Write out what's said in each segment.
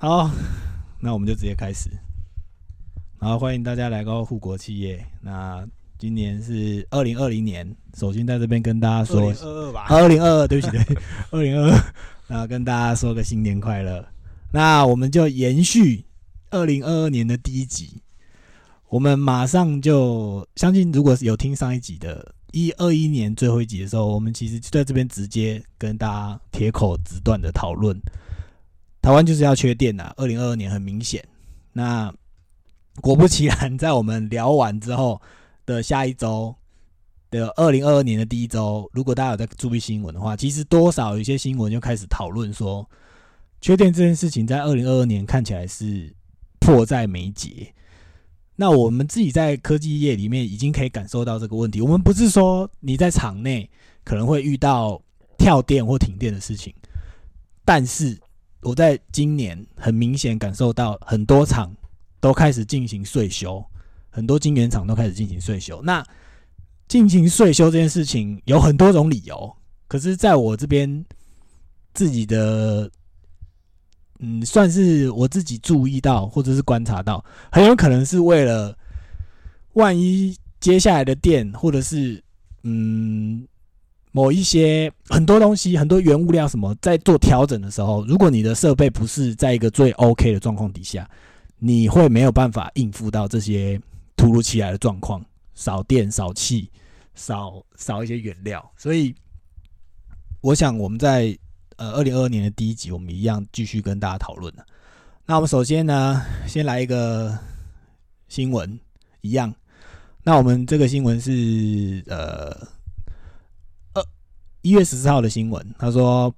好，那我们就直接开始。然后欢迎大家来到护国企业。那今年是二零二零年，首先在这边跟大家说，二二吧，二零二二，对不起，对，二零二二，然后跟大家说个新年快乐。那我们就延续二零二二年的第一集，我们马上就相信，如果是有听上一集的，一二一年最后一集的时候，我们其实就在这边直接跟大家铁口直断的讨论，台湾就是要缺电呐。二零二二年很明显，那果不其然，在我们聊完之后的下一周的二零二二年的第一周，如果大家有在注意新闻的话，其实多少有些新闻就开始讨论说。缺电这件事情在二零二二年看起来是迫在眉睫。那我们自己在科技业里面已经可以感受到这个问题。我们不是说你在厂内可能会遇到跳电或停电的事情，但是我在今年很明显感受到很多厂都开始进行税修，很多晶圆厂都开始进行税修。那进行税修这件事情有很多种理由，可是在我这边自己的。嗯，算是我自己注意到或者是观察到，很有可能是为了万一接下来的电，或者是嗯某一些很多东西、很多原物料什么，在做调整的时候，如果你的设备不是在一个最 OK 的状况底下，你会没有办法应付到这些突如其来的状况，少电、少气、少少一些原料，所以我想我们在。呃，二零二二年的第一集，我们一样继续跟大家讨论。那我们首先呢，先来一个新闻，一样。那我们这个新闻是呃，一月十四号的新闻。他说，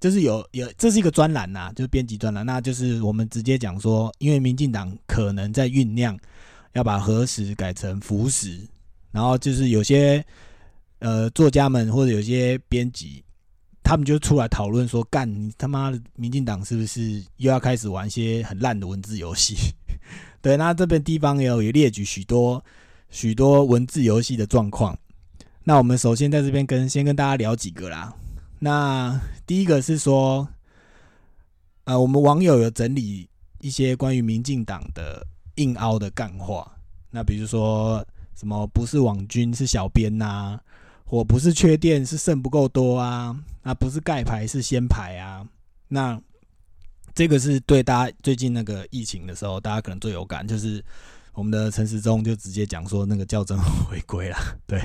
就是有有，这是一个专栏呐，就是编辑专栏。那就是我们直接讲说，因为民进党可能在酝酿要把核食改成福食，然后就是有些呃作家们或者有些编辑。他们就出来讨论说：“干你他妈的，民进党是不是又要开始玩一些很烂的文字游戏？” 对，那这边地方也有也列举许多许多文字游戏的状况。那我们首先在这边跟先跟大家聊几个啦。那第一个是说，呃，我们网友有整理一些关于民进党的硬凹的干话。那比如说什么不是网军是小编呐？我不是缺电，是剩不够多啊！那不是盖牌，是先排啊！那这个是对大家最近那个疫情的时候，大家可能最有感，就是我们的陈时中就直接讲说那个校正回归了。对，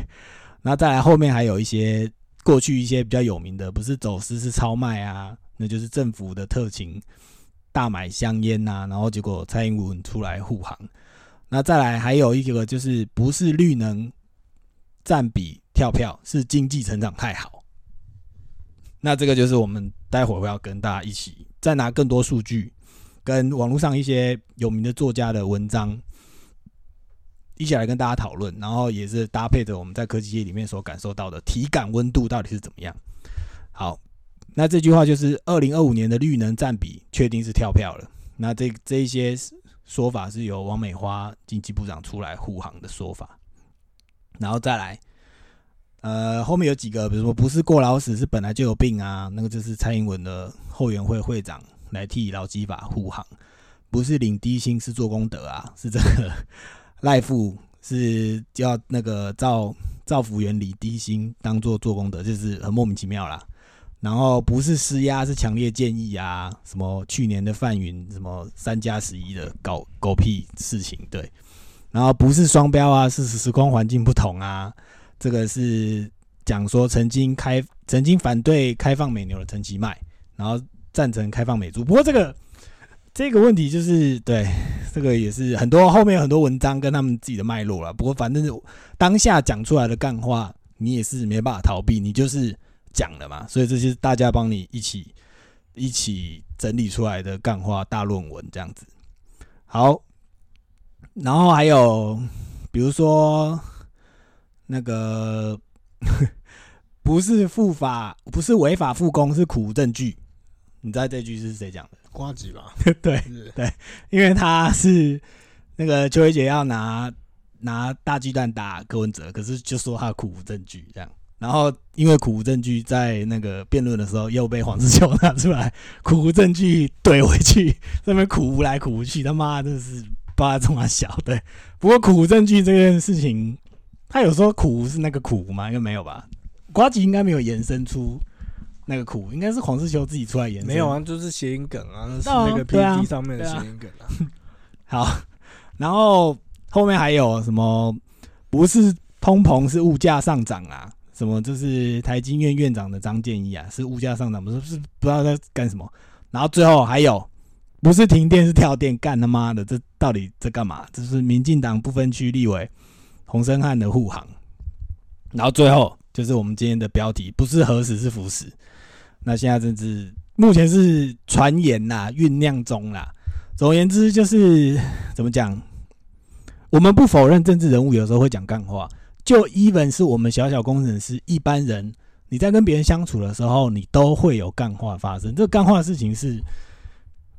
那再来后面还有一些过去一些比较有名的，不是走私是超卖啊，那就是政府的特勤大买香烟呐，然后结果蔡英文出来护航。那再来还有一个就是不是绿能占比。跳票是经济成长太好，那这个就是我们待会儿会要跟大家一起再拿更多数据，跟网络上一些有名的作家的文章一起来跟大家讨论，然后也是搭配着我们在科技界里面所感受到的体感温度到底是怎么样。好，那这句话就是二零二五年的绿能占比确定是跳票了。那这这一些说法是由王美花经济部长出来护航的说法，然后再来。呃，后面有几个，比如说不是过劳死，是本来就有病啊，那个就是蔡英文的后援会会长来替劳基法护航，不是领低薪是做功德啊，是这个赖富是叫那个造造福原理低薪当做做功德，就是很莫名其妙啦。然后不是施压，是强烈建议啊，什么去年的范云什么三加十一的搞狗屁事情，对。然后不是双标啊，是时光环境不同啊。这个是讲说曾经开曾经反对开放美牛的陈其迈，然后赞成开放美猪。不过这个这个问题就是对这个也是很多后面有很多文章跟他们自己的脉络了。不过反正当下讲出来的干话，你也是没办法逃避，你就是讲了嘛。所以这些大家帮你一起一起整理出来的干话大论文这样子。好，然后还有比如说。那个 不是复法，不是违法复工，是苦无证据。你知道这句是谁讲的？瓜子吧？对对，因为他是那个邱伟杰要拿拿大鸡蛋打柯文哲，可是就说他苦无证据，这样然后因为苦无证据，在那个辩论的时候又被黄志球拿出来，苦无证据怼回去，那边苦无来苦无去，他妈真的是不知道冲他小。对，不过苦无证据这件事情，他有说苦无是那个苦无吗？应该没有吧？瓜吉应该没有延伸出那个苦，应该是黄世球自己出来延伸。没有啊，就是谐音梗啊，那是啊那个对啊 PPT 上面的谐音梗啊。好，然后后面还有什么？不是通膨，是物价上涨啊！什么？就是台经院院长的张建一啊，是物价上涨，不是是不知道在干什么。然后最后还有，不是停电是跳电，干他妈的，这到底在干嘛？这是民进党不分区立委洪生汉的护航。然后最后就是我们今天的标题，不是核实是腐蚀。那现在真是目前是传言呐，酝酿中啦。总而言之，就是 怎么讲？我们不否认政治人物有时候会讲干话，就 even 是我们小小工程师一般人，你在跟别人相处的时候，你都会有干话发生。这干话的事情是，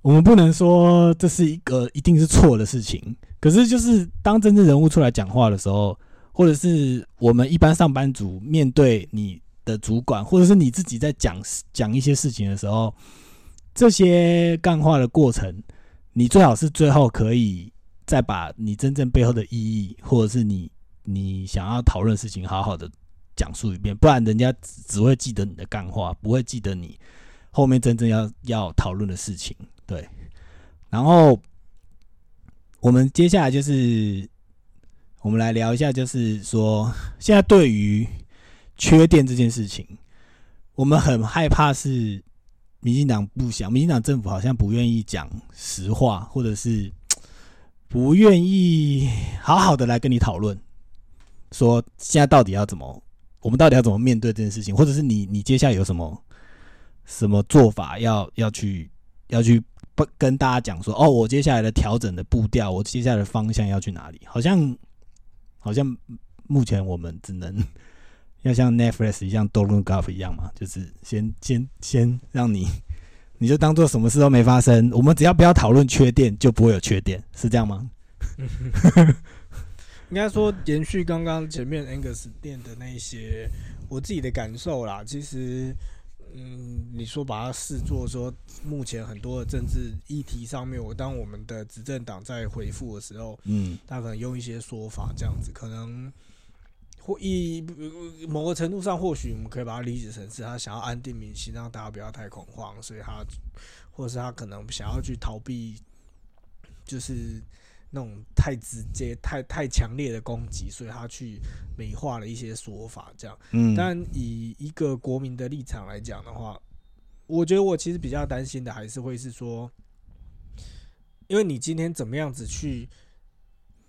我们不能说这是一个一定是错的事情。可是，就是当政治人物出来讲话的时候，或者是我们一般上班族面对你的主管，或者是你自己在讲讲一些事情的时候，这些干话的过程，你最好是最后可以再把你真正背后的意义，或者是你你想要讨论事情，好好的讲述一遍，不然人家只只会记得你的干话，不会记得你后面真正要要讨论的事情。对，然后我们接下来就是我们来聊一下，就是说现在对于缺电这件事情，我们很害怕是民进党不想，民进党政府好像不愿意讲实话，或者是不愿意好好的来跟你讨论，说现在到底要怎么，我们到底要怎么面对这件事情，或者是你你接下来有什么什么做法要要去要去不跟大家讲说，哦，我接下来的调整的步调，我接下来的方向要去哪里？好像好像目前我们只能要像 Netflix 一样 d o n t Golf 一样嘛，就是先先先让你，你就当做什么事都没发生。我们只要不要讨论缺点，就不会有缺点，是这样吗？应该说延续刚刚前面 Angus 店的那一些我自己的感受啦。其实，嗯，你说把它视作说目前很多的政治议题上面，我当我们的执政党在回复的时候，嗯他可能用一些说法这样子，可能或一某个程度上，或许我们可以把它理解成是他想要安定民心，让大家不要太恐慌，所以他或者是他可能想要去逃避，就是那种太直接、太太强烈的攻击，所以他去美化了一些说法，这样。嗯，但以一个国民的立场来讲的话，我觉得我其实比较担心的还是会是说，因为你今天怎么样子去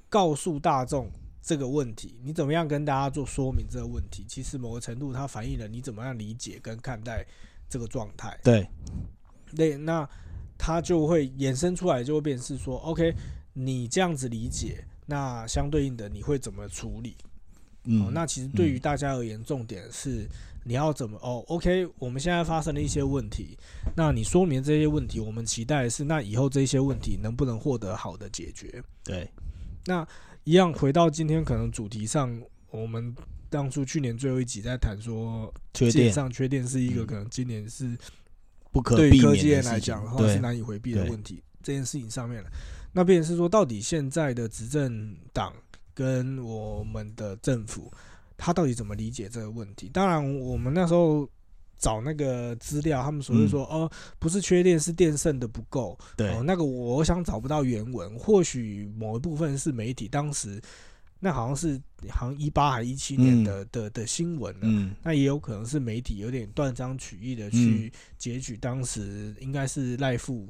告诉大众这个问题，你怎么样跟大家做说明这个问题，其实某个程度它反映了你怎么样理解跟看待这个状态。对，对，那它就会衍生出来，就会变成是说，OK，你这样子理解，那相对应的你会怎么处理？嗯，哦，那其实对于大家而言，重点是你要怎么哦，OK，我们现在发生了一些问题，那你说明这些问题，我们期待的是，那以后这些问题能不能获得好的解决？对，那一样回到今天可能主题上，我们当初去年最后一集在谈说，缺电上缺电是一个嗯可能今年是不可对于科技来讲的话对是难以回避的问题。这件事情上面了，那便是说，到底现在的执政党跟我们的政府，他到底怎么理解这个问题？当然，我们那时候找那个资料，他们所谓说，哦，不是缺电，是电剩的不够。嗯对哦，那个我想找不到原文，或许某一部分是媒体当时那好像是好像一八还一七年嗯的、的的新闻了。嗯那也有可能是媒体有点断章取义的去截取当时应该是赖富，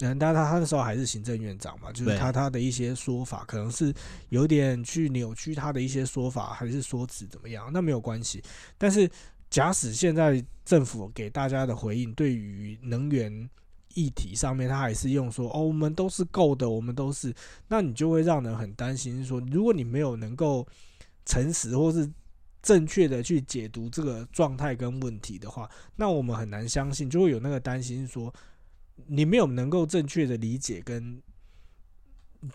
嗯，但他他那时候还是行政院长嘛，就是他他的一些说法可能是有点去扭曲他的一些说法，还是说辞怎么样，那没有关系。但是假使现在政府给大家的回应对于能源议题上面，他还是用说哦，我们都是够的，我们都是，那你就会让人很担心说，如果你没有能够诚实或是正确的去解读这个状态跟问题的话，那我们很难相信，就会有那个担心说，你没有能够正确的理解跟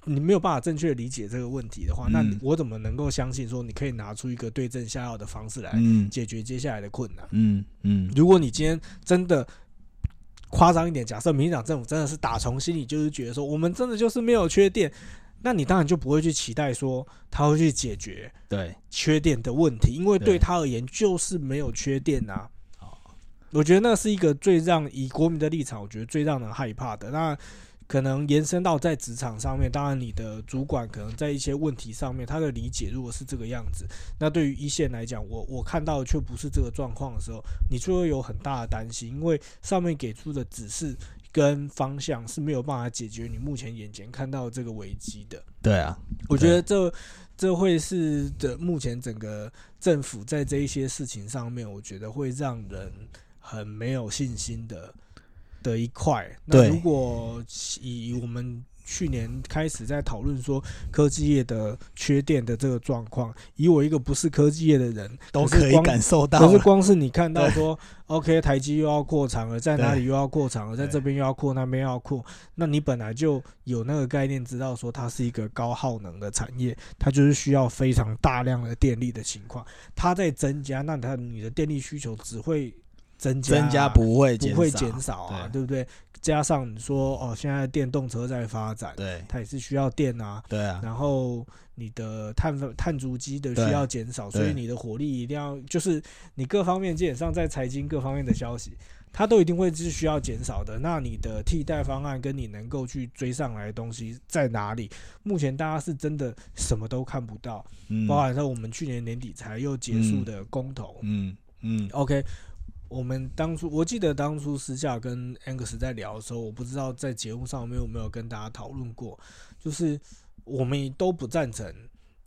你没有办法正确理解这个问题的话，那嗯我怎么能够相信说你可以拿出一个对症下药的方式来嗯解决接下来的困难？嗯嗯如果你今天真的夸张一点，假设民进党政府真的是打从心里就是觉得说我们真的就是没有缺电，那你当然就不会去期待说他会去解决对，缺电的问题，因为对对他而言就是没有缺电啊。哦我觉得那是一个最让以国民的立场，我觉得最让人害怕的。那可能延伸到在职场上面，当然你的主管可能在一些问题上面，他的理解如果是这个样子，那对于一线来讲，我我看到的却不是这个状况的时候，你就会有很大的担心，因为上面给出的指示跟方向是没有办法解决你目前眼前看到的这个危机的。对啊，我觉得这这会是的，目前整个政府在这一些事情上面，我觉得会让人很没有信心的的一块。那如果以我们去年开始在讨论说科技业的缺电的这个状况，以我一个不是科技业的人，都可以感受到可是。光是你看到说，OK，台积又要扩厂了，在哪里又要扩厂了，在这边又要扩，那边又要扩，那你本来就有那个概念，知道说它是一个高耗能的产业，它就是需要非常大量的电力的情况，它在增加，那它你的电力需求只会增加啊、增加不会不会减少啊，对对不对？加上你说哦，现在电动车在发展，对它也是需要电啊，对啊，然后你的碳分碳足迹的需要减少，所以你的火力一定要，就是你各方面基本上在财经各方面的消息，它都一定会是需要减少的。那你的替代方案跟你能够去追上来的东西在哪里？目前大家是真的什么都看不到，嗯包含说我们去年年底才又结束的公投。嗯嗯 OK，我们当初我记得当初私下跟 Angus 在聊的时候，我不知道在节目上面有没有跟大家讨论过，就是我们都不赞成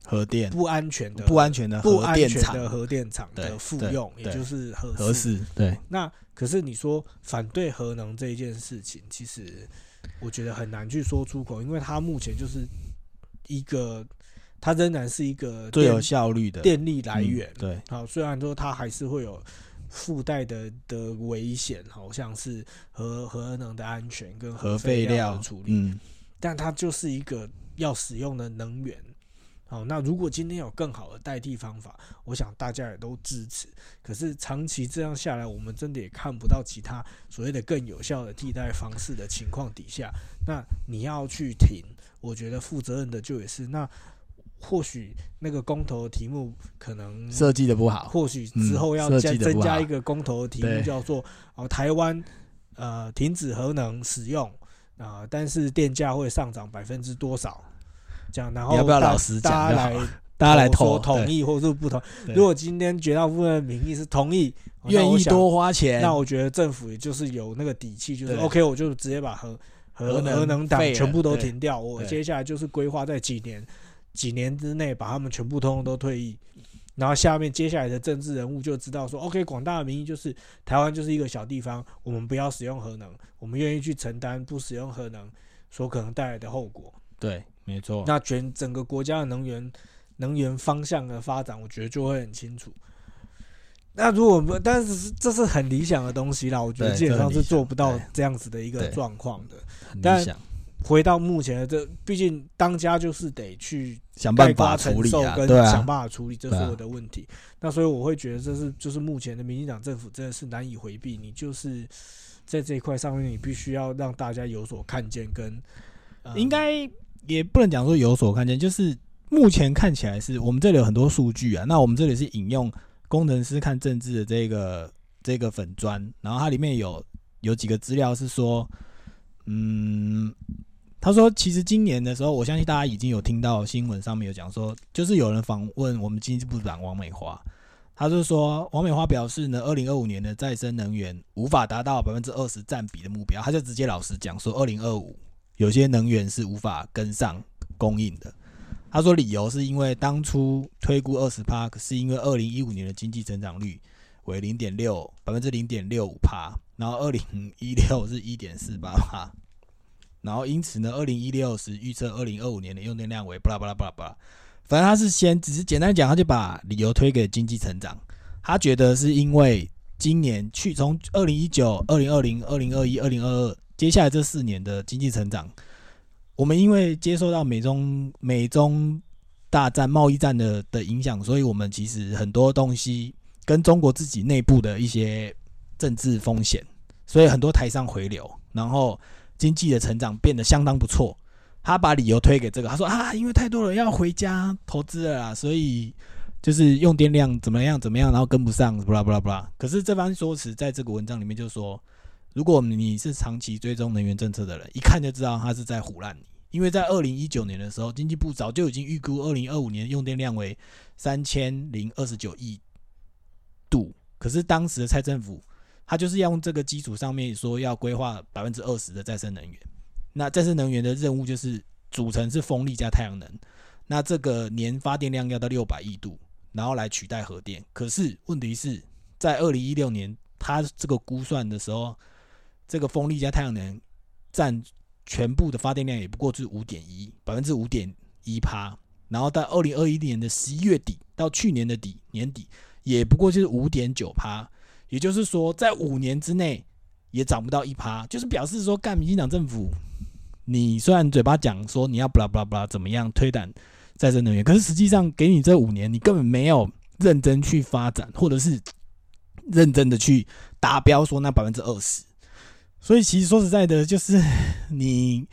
核电。不安全的、不安全的不安核电厂。全的核电厂的复用，也就是核核四。对。那可是你说反对核能这一件事情，其实我觉得很难去说出口，因为它目前就是一个，它仍然是一个最有效率的。电力来源。嗯对。好，虽然说它还是会有附带的的危险，好像是核核能的安全跟核废废料料的处理，嗯但它就是一个要使用的能源。好，那如果今天有更好的代替方法，我想大家也都支持。可是长期这样下来，我们真的也看不到其他所谓的更有效的替代方式的情况底下，那你要去停，我觉得负责任的就也是那。或许那个公投的题目可能设计的不好，或许之后要嗯加增加一个公投的题目，叫做哦台湾呃停止核能使用啊、但是电价会上涨百分之多少？这样，然后要不要老实讲？大家来大家来投同意或是不同。对。如果今天绝大部分的民意是同意，哦愿意，多花钱，那我觉得政府也就是有那个底气，就是 OK，我就直接把核核核能核能党全部都停掉，我接下来就是规划在几年几年之内把他们全部通通都退役。然后下面接下来的政治人物就知道说，OK，广大的民意就是台湾就是一个小地方，我们不要使用核能，我们愿意去承担不使用核能所可能带来的后果。对，没错，那全整个国家的能源能源方向的发展，我觉得就会很清楚。那如果不，但是这是很理想的东西啦，我觉得基本上是做不到这样子的一个状况的。很但理想，回到目前的这，毕竟当家就是得去想办法处理啊，跟想，办法处理这对啊所有的问题。那所以我会觉得这是就是目前的民进党政府真的是难以回避，你就是在这一块上面，你必须要让大家有所看见跟。呃应该也不能讲说有所看见，就是目前看起来是我们这里有很多数据啊。那我们这里是引用工程师看政治的这个这个粉砖，然后它里面有有几个资料是说，嗯，他说其实今年的时候，我相信大家已经有听到新闻上面有讲说，就是有人访问我们经济部长王美花。他就说，王美花表示呢，二零二五年的再生能源无法达到百分之二十占比的目标，他就直接老实讲说，二零二五有些能源是无法跟上供应的。他说理由是因为当初推估二十帕，是因为二零一五年的经济增长率为零点六百分之零点六五帕，然后二零一六是一点四八帕，然后因此呢，二零一六时预测二零二五年的用电量为巴拉巴拉巴拉巴拉，反正他是先只是简单讲，他就把理由推给经济成长，他觉得是因为今年去从二零一九、二零二零、二零二一、二零二二，接下来这四年的经济成长我们因为接受到美中美中大战贸易战的的影响，所以我们其实很多东西跟中国自己内部的一些政治风险，所以很多台商回流，然后经济的成长变得相当不错。他把理由推给这个，他说啊，因为太多人要回家投资了啦，所以就是用电量怎么样怎么样，然后跟不上，不啦不啦不啦。可是这番说辞在这个文章里面就说，如果你是长期追踪能源政策的人，一看就知道他是在唬烂你。因为在二零一九年的时候，经济部早就已经预估二零二五年用电量为三千零二十九亿度，可是当时的蔡政府他就是要用这个基础上面说要规划百分之二十的再生能源。那再生能源的任务就是组成是风力加太阳能，那这个年发电量要到六百亿度，然后来取代核电。可是问题是在二零一六年，它这个估算的时候，这个风力加太阳能占全部的发电量也不过是五点一百分之五点一趴，然后到二零二一年的十一月底到去年的底年底，也不过就是五点九趴，也就是说在五年之内也涨不到一趴，就是表示说干民进党政府。你虽然嘴巴讲说你要不啦不啦不啦怎么样推展再生能源，可是实际上给你这五年，你根本没有认真去发展，或者是认真的去达标，说那百分之二十。所以其实说实在的，就是你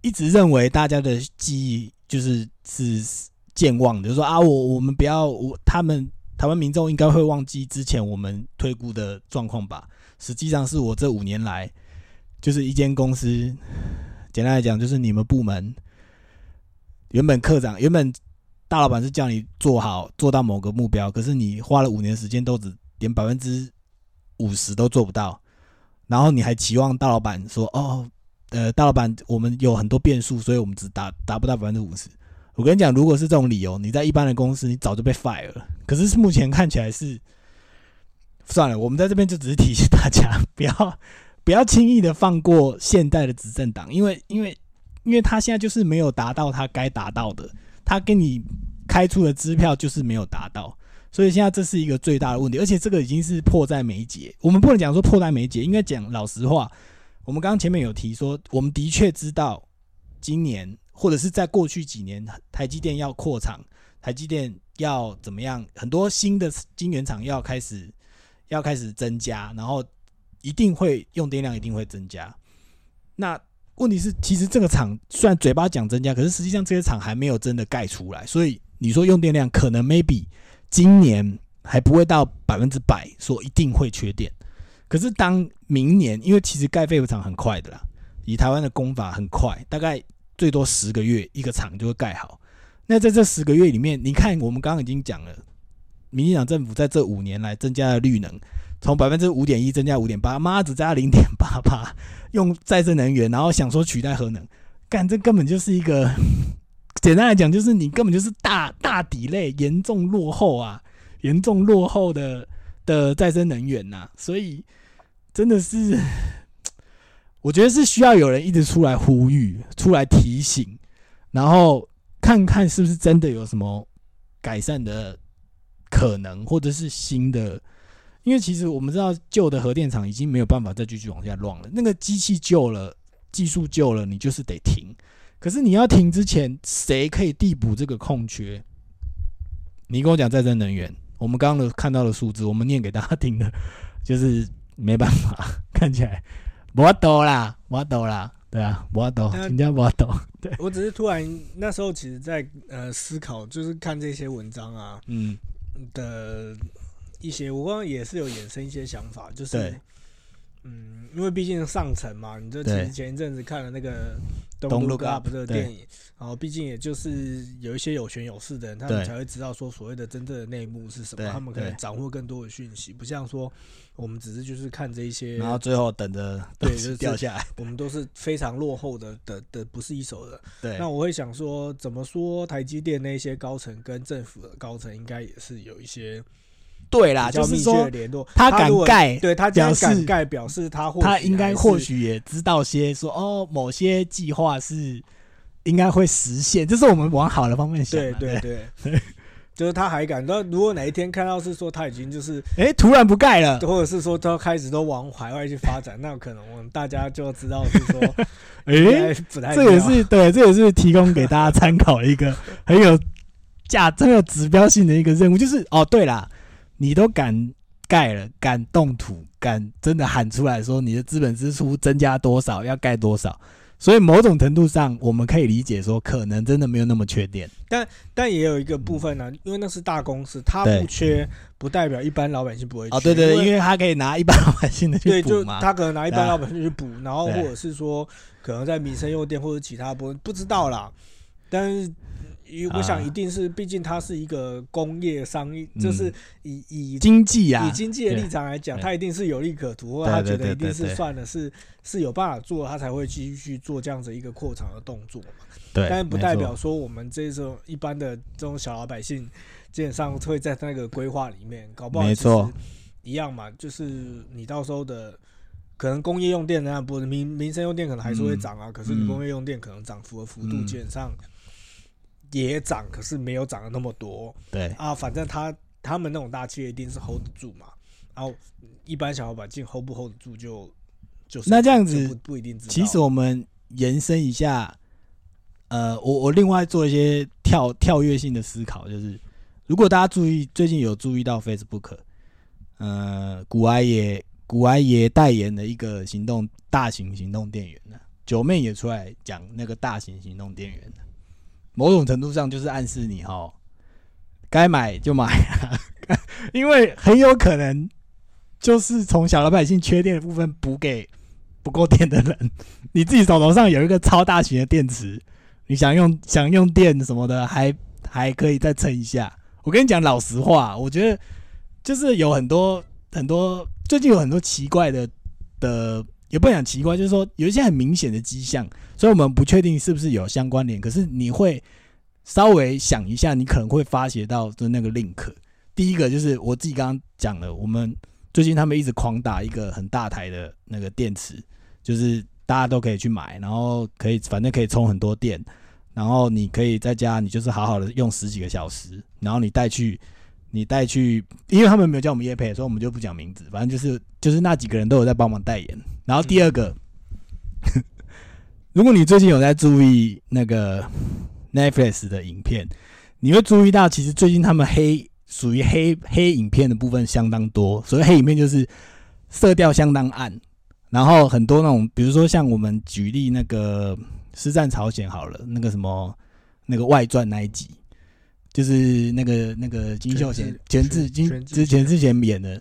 一直认为大家的记忆就是是健忘的，就说啊，我我们不要我他们台湾民众应该会忘记之前我们推估的状况吧？实际上是我这五年来就是一间公司。简单来讲，就是你们部门原本科长、原本大老板是叫你做好做到某个目标，可是你花了五年时间都只连百分之五十都做不到，然后你还期望大老板说：“哦，呃，大老板，我们有很多变数，所以我们只达达不到百分之五十。”我跟你讲，如果是这种理由，你在一般的公司，你早就被 fire 了。可是目前看起来是算了，我们在这边就只是提醒大家 不要。不要轻易的放过现代的执政党，因为因为因为他现在就是没有达到他该达到的，他给你开出的支票就是没有达到，所以现在这是一个最大的问题，而且这个已经是迫在眉睫。我们不能讲说迫在眉睫，应该讲老实话。我们刚刚前面有提说，我们的确知道今年或者是在过去几年，台积电要扩厂，台积电要怎么样，很多新的晶圆厂要开始要开始增加，然后。一定会用电量一定会增加，那问题是，其实这个厂虽然嘴巴讲增加，可是实际上这些厂还没有真的盖出来，所以你说用电量可能 maybe 今年还不会到百分之百说一定会缺电，可是当明年，因为其实盖废物厂很快的啦，以台湾的工法很快，大概最多十个月一个厂就会盖好。那在这十个月里面，你看我们刚刚已经讲了，民进党政府在这五年来增加了绿能。从百分之五点一增加五点八，妈只加零点八八，用再生能源，然后想说取代核能，干这根本就是一个，简单来讲就是你根本就是大大底类，严重落后啊，严重落后的的再生能源呐，所以真的是，我觉得是需要有人一直出来呼吁，出来提醒，然后看看是不是真的有什么改善的可能，或者是新的。因为其实我们知道，旧的核电厂已经没有办法再继续往下乱了。那个机器旧了，技术旧了，你就是得停。可是你要停之前，谁可以递补这个空缺？你跟我讲再生能源，我们刚刚的看到的数字，我们念给大家听的，就是没办法，看起来我懂啦，我懂啦，对啊，我懂，人家我懂。对我只是突然那时候，其实在呃思考，就是看这些文章啊，嗯的。一些我刚刚也是有衍生一些想法，就是，嗯，因为毕竟上层嘛，你这其实前一阵子看了那个《Don't Look Up》这个电影，然后毕竟也就是有一些有权有势的人，他们才会知道说所谓的真正的内幕是什么，他们可以掌握更多的讯息，不像说我们只是就是看这一些，然后最后等着对就是掉下来，我们都是非常落后的的的不是一手的。对，那我会想说，怎么说台积电那些高层跟政府的高层应该也是有一些。对啦，就是说他敢盖，对他表示盖，表示他他应该或许也知道些说哦，某些计划是应该会实现，这是我们往好的方面想。对对 对，就是他还敢。那如果哪一天看到是说他已经就是，哎，突然不盖了，或者是说他开始都往海外去发展，那可能我们大家就知道是说，哎，不太这也是对，这也是提供给大家参考的一个很有价、很有指标性的一个任务。就是哦，对啦，你都敢盖了，敢动土，敢真的喊出来说你的资本支出增加多少，要盖多少。所以某种程度上，我们可以理解说，可能真的没有那么缺电。但但也有一个部分呢、因为那是大公司，它不缺，不代表一般老百姓不会缺。哦，对对对，因因为他可以拿一般老百姓的去对，就。他可能拿一般老百姓去补，然后或者是说可能在民生用电或者其他部分不知道啦，但是。我想啊。一定是，毕竟它是一个工业商业，嗯就是以以经济啊，以经济的立场来讲，它一定是有利可图，或者他觉得一定是算了是是有办法做，他才会继续去做这样子一个扩张的动作嘛。对，但是不代表说我们这种一般的这种小老百姓，基本上会在那个规划里面，搞不好没错一样嘛，就是你到时候的可能工业用电那不民民生用电可能还是会涨啊，可是工业用电可能涨幅的幅度嗯。基本上也涨，可是没有涨的那么多对啊。反正他他们那种大企业一定是 hold 得住嘛，然后一般小老百姓 hold 不 hold 得住就就是那这样子，不一定知道。其实我们延伸一下，呃，我我另外做一些跳跳跃性的思考，就是如果大家注意最近有注意到 Facebook，呃，古埃也古埃也代言的一个行动大型行动电源呢，九妹也出来讲那个大型行动电源了某种程度上就是暗示你哈，该买就买，因为很有可能就是从小老百姓缺电的部分补给不够电的人，你自己手头上有一个超大型的电池，你想用想用电什么的，还还可以再撑一下。我跟你讲老实话，我觉得就是有很多很多最近有很多奇怪的的，也不能讲奇怪，就是说有一些很明显的迹象，所以我们不确定是不是有相关联。可是你会稍微想一下，你可能会发觉到的那个 link。第一个就是我自己刚刚讲的，我们最近他们一直狂打一个很大台的那个电池，就是大家都可以去买，然后可以反正可以充很多电，然后你可以在家你就是好好的用十几个小时，然后你带去你带去，因为他们没有叫我们叶配，所以我们就不讲名字，反正就是就是那几个人都有在帮忙代言。然后第二个，如果你最近有在注意那个 Netflix 的影片，你会注意到其实最近他们黑属于黑黑影片的部分相当多，所谓黑影片就是色调相当暗，然后很多那种，比如说像我们举例那个《师战朝鲜》好了，那个什么那个外传那一集，就是那个那个金秀贤全全智金之前之前演的，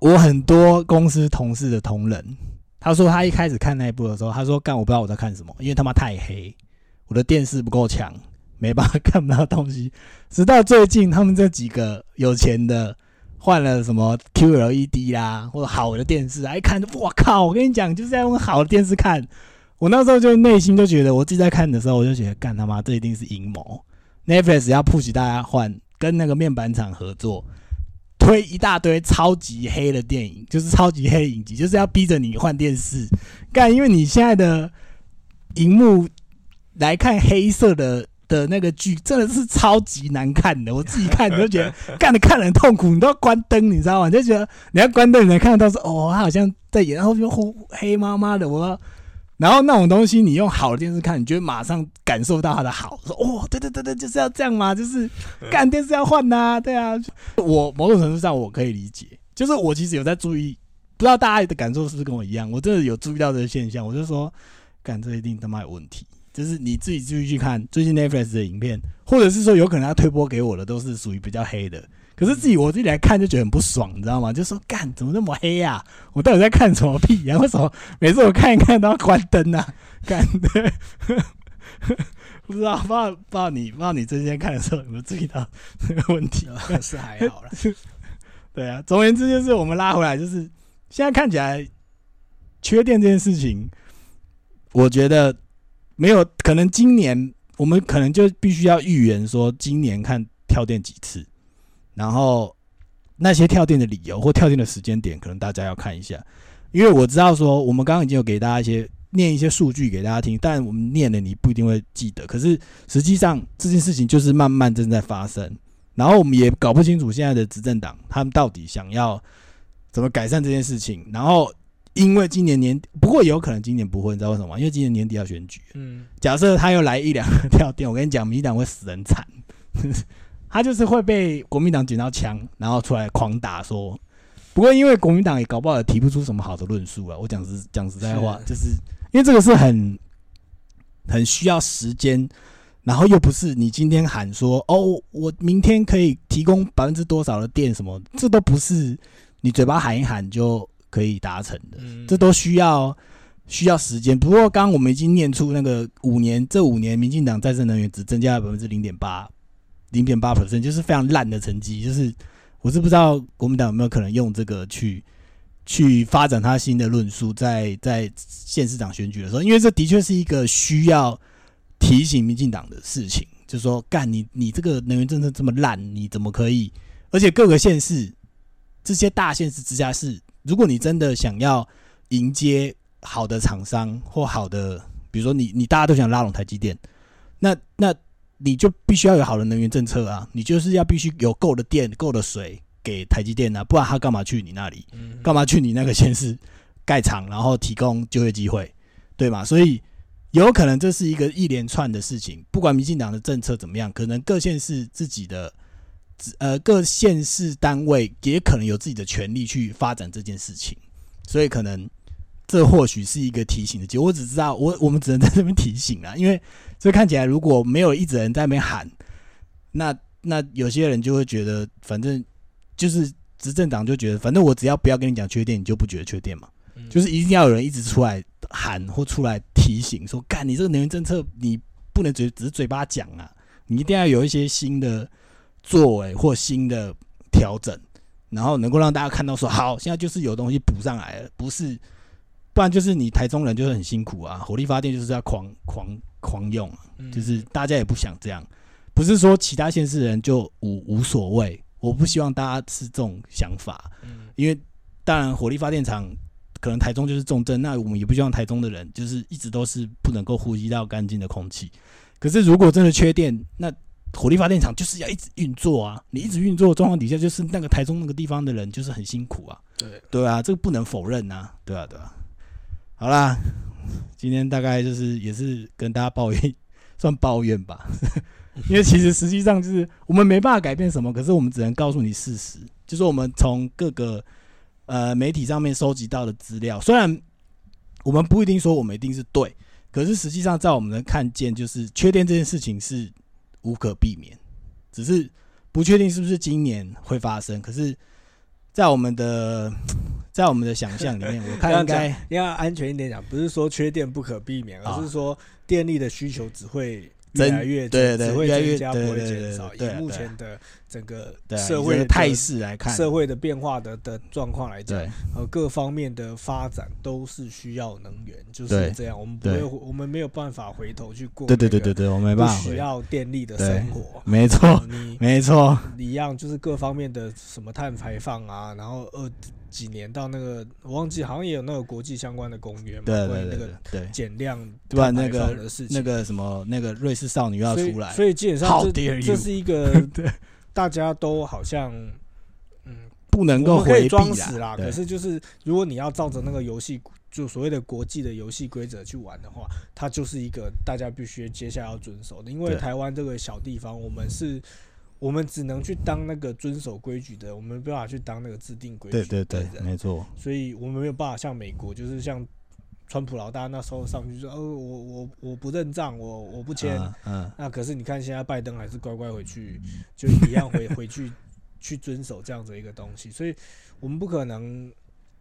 我很多公司同事的同仁，他说他一开始看那一部的时候，他说干我不知道我在看什么，因为他妈太黑，我的电视不够强，没办法 看不到东西。直到最近，他们这几个有钱的换了什么 QLED 啦，或者好的电视，啊，一看就我靠！我跟你讲，就是在用好的电视看。我那时候就内心就觉得，我自己在看的时候，我就觉得干他妈这一定是阴谋。Netflix 要 push 大家换，跟那个面板厂合作，推一大堆超级黑的电影，就是超级黑的影集，就是要逼着你换电视。干，因为你现在的荧幕来看黑色的的那个剧，真的是超级难看的。我自己看你都觉得 干的看得很痛苦，你都要关灯，你知道吗？你就觉得你要关灯，你才看得到说哦，他好像在演，然后就黑黑麻麻的，我要。然后那种东西，你用好的电视看，你就会马上感受到它的好。说哦，对对对对，就是要这样嘛，就是干电视要换呐、对啊。我某种程度上我可以理解，就是我其实有在注意，不知道大家的感受是不是跟我一样，我真的有注意到这个现象，我就说，干这一定他妈有问题。就是你自己注意去看最近 Netflix 的影片，或者是说有可能他推播给我的都是属于比较黑的，可是自己我自己来看就觉得很不爽，你知道吗？就说干怎么那么黑呀、我到底在看什么屁呀、为什么每次我看一看都要关灯啊？干 的，不知道不知道不知道你不知道你最近看的时候有没有注意到这个问题？是还好啦。对啊，总而言之就是我们拉回来，就是现在看起来缺电这件事情，我觉得没有可能。今年我们可能就必须要预言说，今年看跳电几次，然后那些跳电的理由或跳电的时间点，可能大家要看一下。因为我知道说，我们刚刚已经有给大家一些念一些数据给大家听，但我们念的你不一定会记得。可是实际上这件事情就是慢慢正在发生。然后我们也搞不清楚现在的执政党他们到底想要怎么改善这件事情。然后因为今年年，不过也有可能今年不会，你知道为什么吗？因为今年年底要选举。嗯，假设他又来一两个跳电，我跟你讲，民进党会死人惨。他就是会被国民党捡到枪，然后出来狂打说。不过因为国民党也搞不好也提不出什么好的论述啊。我讲实讲实在话，就是因为这个是很很需要时间，然后又不是你今天喊说哦，我明天可以提供百分之多少的电什么，这都不是你嘴巴喊一喊就可以达成的，这都需要需要时间。不过刚刚我们已经念出那个五年，这五年民进党再生能源只增加了百分之零点八。零点八百分就是非常烂的成绩，就是我是不知道国民党有没有可能用这个去去发展他新的论述，在在县市长选举的时候，因为这的确是一个需要提醒民进党的事情，就是说干你你这个能源政策这么烂，你怎么可以？而且各个县市这些大县市直辖市，如果你真的想要迎接好的厂商或好的，比如说你你大家都想拉拢台积电，那那。你就必须要有好的能源政策啊！你就是要必须有够的电、够的水给台积电啊，不然他干嘛去你那里？干嘛去你那个县市 盖厂，然后提供就业机会，对吗？所以有可能这是一个一连串的事情。不管民进党的政策怎么样，可能各县市自己的呃各县市单位也可能有自己的权利去发展这件事情，所以可能。这或许是一个提醒的结果，我只知道，我我们只能在这边提醒啊，因为这看起来如果没有一直人在那边喊，那那有些人就会觉得，反正就是执政党就觉得，反正我只要不要跟你讲缺点，你就不觉得缺点嘛，就是一定要有人一直出来喊或出来提醒，说干你这个能源政策你不能只只是嘴巴讲啊，你一定要有一些新的作为或新的调整，然后能够让大家看到说，好，现在就是有东西补上来了，不是。不然就是你台中人就是很辛苦啊，火力发电就是要狂狂狂用，就是大家也不想这样，不是说其他县市人就无无所谓，我不希望大家是这种想法，因为当然火力发电厂可能台中就是重症，那我们也不希望台中的人就是一直都是不能够呼吸到干净的空气。可是如果真的缺电，那火力发电厂就是要一直运作啊，你一直运作状况底下，就是那个台中那个地方的人就是很辛苦啊，对。对啊，这个不能否认呐，对啊对啊。好啦，今天大概就是也是跟大家抱怨，算抱怨吧。因为其实实际上就是我们没办法改变什么，可是我们只能告诉你事实，就是我们从各个呃媒体上面收集到的资料。虽然我们不一定说我们一定是对，可是实际上在我们能看见，就是缺电这件事情是无可避免，只是不确定是不是今年会发生。可是，在我们的在我们的想象里面，我看应该要安全一点讲，不是说缺电不可避免，而是说电力的需求只会越来越对对，会增加不会减少。以目前的整个社会的态势来看，社会的变化的的状况来讲，呃，各方面的发展都是需要能源，就是这样。我们不会，我们没有办法回头去过。对对对对对，我没办法需要电力的生活。没错，你没错，一样就是各方面的什么碳排放啊，然后二。几年到那个，我忘记好像也有那个国际相关的公约嘛，对对对对，减量对吧？那个那个什么那个瑞士少女要出来，所以基本上这这是一个 大家都好像嗯不能够回避装死啦。可是就是如果你要照着那个游戏就所谓的国际的游戏规则去玩的话，它就是一个大家必须接下来要遵守的。因为台湾这个小地方，我们是。我们只能去当那个遵守规矩的，我们没办法去当那个制定规矩对对对。没错。所以我们没有办法像美国，就是像川普老大那时候上去说：“哦，我我我不认账，我我不签。”嗯。那可是你看，现在拜登还是乖乖回去，就一样回 回去去遵守这样子一个东西。所以我们不可能，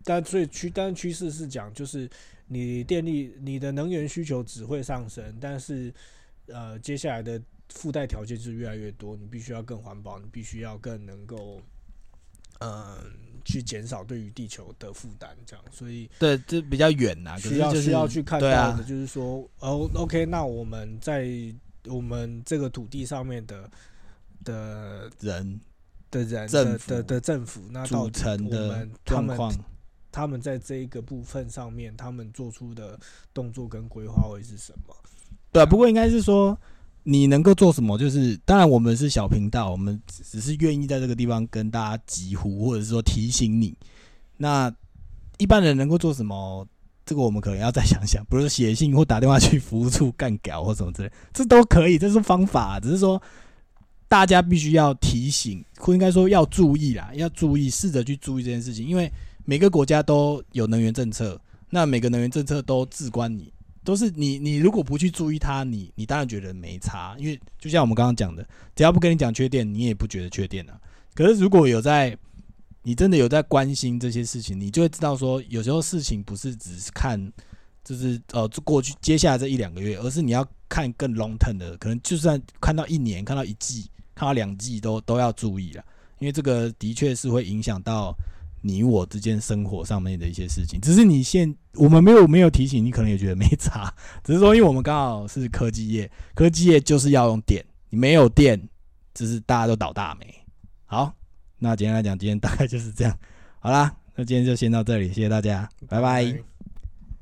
但所以趋但趋势是讲，就是你电力、你的能源需求只会上升，但是呃，接下来的。附带条件是越来越多，你必须要更环保，你必须要更能够，嗯，去减少对于地球的负担，这样。所以，对，这比较远呐，需要需要去看到的，就是说，哦，OK，那我们在我们这个土地上面的的人的人的的的政府，那组成的状况，他们在这一个部分上面，他们做出的动作跟规划会是什么？对，不过应该是说。你能够做什么？就是当然我们是小频道，我们只是愿意在这个地方跟大家疾呼，或者是说提醒你。那一般人能够做什么？这个我们可能要再想想，比如说写信或打电话去服务处干稿或什么之类，这都可以，这是方法。只是说大家必须要提醒，或应该说要注意啦，要注意，试着去注意这件事情，因为每个国家都有能源政策，那每个能源政策都至关你，都是你，你如果不去注意它，你你当然觉得没差，因为就像我们刚刚讲的，只要不跟你讲缺点，你也不觉得缺点啊。可是如果有在你真的有在关心这些事情，你就会知道说，有时候事情不是只是看，就是呃过去接下来这一两个月，而是你要看更 long term 的，可能就算看到一年、看到一季、看到两季都都要注意了，因为这个的确是会影响到你我之间生活上面的一些事情。只是你现我们没有没有提醒，你可能也觉得没差，只是说因为我们刚好是科技业，科技业就是要用电，你没有电，就是大家都倒大霉。好。那今天来讲，今天大概就是这样。好啦，那今天就先到这里，谢谢大家，拜拜。